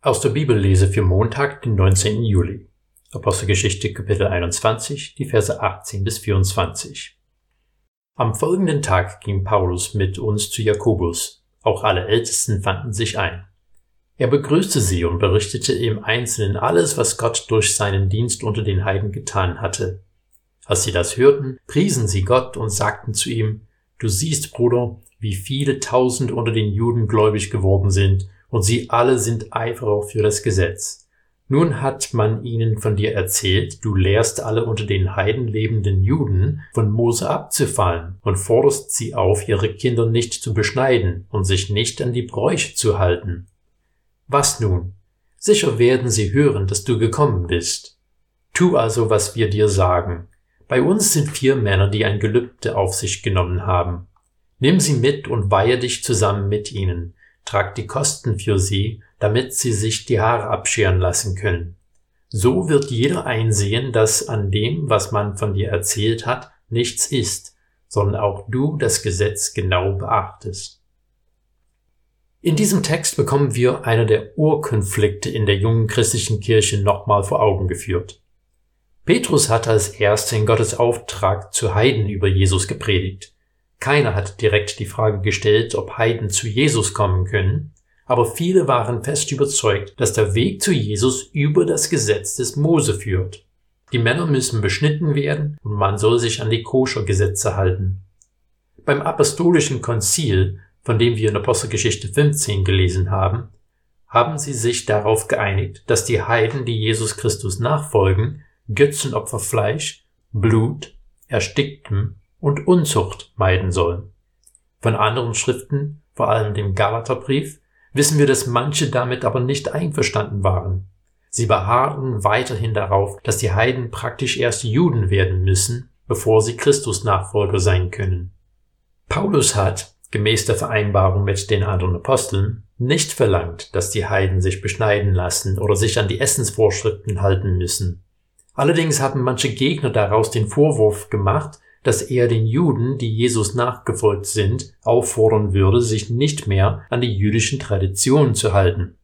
Aus der Bibellese für Montag, den 19. Juli. Apostelgeschichte Kapitel 21, die Verse 18 bis 24. Am folgenden Tag ging Paulus mit uns zu Jakobus. Auch alle Ältesten fanden sich ein. Er begrüßte sie und berichtete im Einzelnen alles, was Gott durch seinen Dienst unter den Heiden getan hatte. Als sie das hörten, priesen sie Gott und sagten zu ihm, Du siehst, Bruder, wie viele tausend unter den Juden gläubig geworden sind, und sie alle sind Eiferer für das Gesetz. Nun hat man ihnen von dir erzählt, du lehrst alle unter den Heiden lebenden Juden, von Mose abzufallen und forderst sie auf, ihre Kinder nicht zu beschneiden und sich nicht an die Bräuche zu halten. Was nun? Sicher werden sie hören, dass du gekommen bist. Tu also, was wir dir sagen. Bei uns sind vier Männer, die ein Gelübde auf sich genommen haben. Nimm sie mit und weihe dich zusammen mit ihnen, trag die Kosten für sie, damit sie sich die Haare abscheren lassen können. So wird jeder einsehen, dass an dem, was man von dir erzählt hat, nichts ist, sondern auch du das Gesetz genau beachtest. In diesem Text bekommen wir einer der Urkonflikte in der jungen christlichen Kirche nochmal vor Augen geführt. Petrus hat als erster in Gottes Auftrag zu Heiden über Jesus gepredigt. Keiner hat direkt die Frage gestellt, ob Heiden zu Jesus kommen können, aber viele waren fest überzeugt, dass der Weg zu Jesus über das Gesetz des Mose führt. Die Männer müssen beschnitten werden und man soll sich an die Koscher-Gesetze halten. Beim apostolischen Konzil, von dem wir in Apostelgeschichte 15 gelesen haben, haben sie sich darauf geeinigt, dass die Heiden, die Jesus Christus nachfolgen, Götzenopferfleisch, Blut, Ersticktem und Unzucht meiden sollen. Von anderen Schriften, vor allem dem Galaterbrief, wissen wir, dass manche damit aber nicht einverstanden waren. Sie beharren weiterhin darauf, dass die Heiden praktisch erst Juden werden müssen, bevor sie Christus Nachfolger sein können. Paulus hat, gemäß der Vereinbarung mit den anderen Aposteln, nicht verlangt, dass die Heiden sich beschneiden lassen oder sich an die Essensvorschriften halten müssen. Allerdings haben manche Gegner daraus den Vorwurf gemacht, dass er den Juden, die Jesus nachgefolgt sind, auffordern würde, sich nicht mehr an die jüdischen Traditionen zu halten.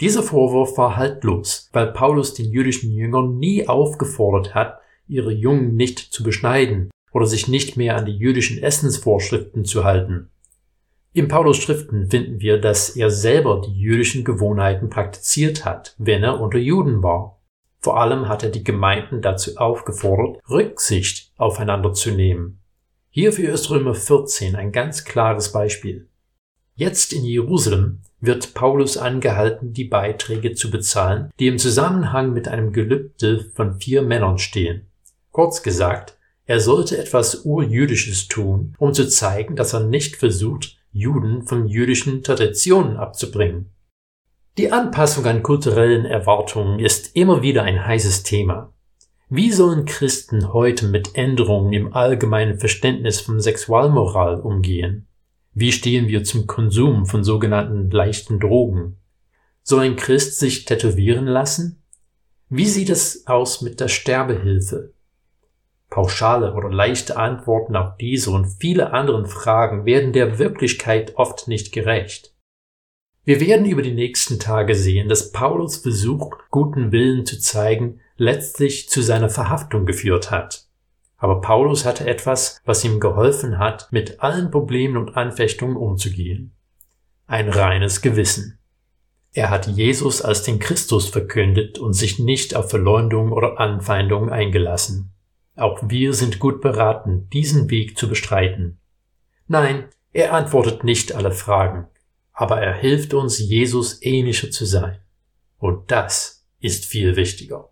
Dieser Vorwurf war haltlos, weil Paulus den jüdischen Jüngern nie aufgefordert hat, ihre Jungen nicht zu beschneiden oder sich nicht mehr an die jüdischen Essensvorschriften zu halten. In Paulus Schriften finden wir, dass er selber die jüdischen Gewohnheiten praktiziert hat, wenn er unter Juden war. Vor allem hat er die Gemeinden dazu aufgefordert, Rücksicht aufeinander zu nehmen. Hierfür ist Römer 14 ein ganz klares Beispiel. Jetzt in Jerusalem wird Paulus angehalten, die Beiträge zu bezahlen, die im Zusammenhang mit einem Gelübde von vier Männern stehen. Kurz gesagt, er sollte etwas Urjüdisches tun, um zu zeigen, dass er nicht versucht, Juden von jüdischen Traditionen abzubringen. Die Anpassung an kulturellen Erwartungen ist immer wieder ein heißes Thema. Wie sollen Christen heute mit Änderungen im allgemeinen Verständnis von Sexualmoral umgehen? Wie stehen wir zum Konsum von sogenannten leichten Drogen? Soll ein Christ sich tätowieren lassen? Wie sieht es aus mit der Sterbehilfe? Pauschale oder leichte Antworten auf diese und viele anderen Fragen werden der Wirklichkeit oft nicht gerecht. Wir werden über die nächsten Tage sehen, dass Paulus Versuch, guten Willen zu zeigen, letztlich zu seiner Verhaftung geführt hat. Aber Paulus hatte etwas, was ihm geholfen hat, mit allen Problemen und Anfechtungen umzugehen. Ein reines Gewissen. Er hat Jesus als den Christus verkündet und sich nicht auf Verleumdung oder Anfeindung eingelassen. Auch wir sind gut beraten, diesen Weg zu bestreiten. Nein, er antwortet nicht alle Fragen, aber er hilft uns, Jesus ähnlicher zu sein. Und das ist viel wichtiger.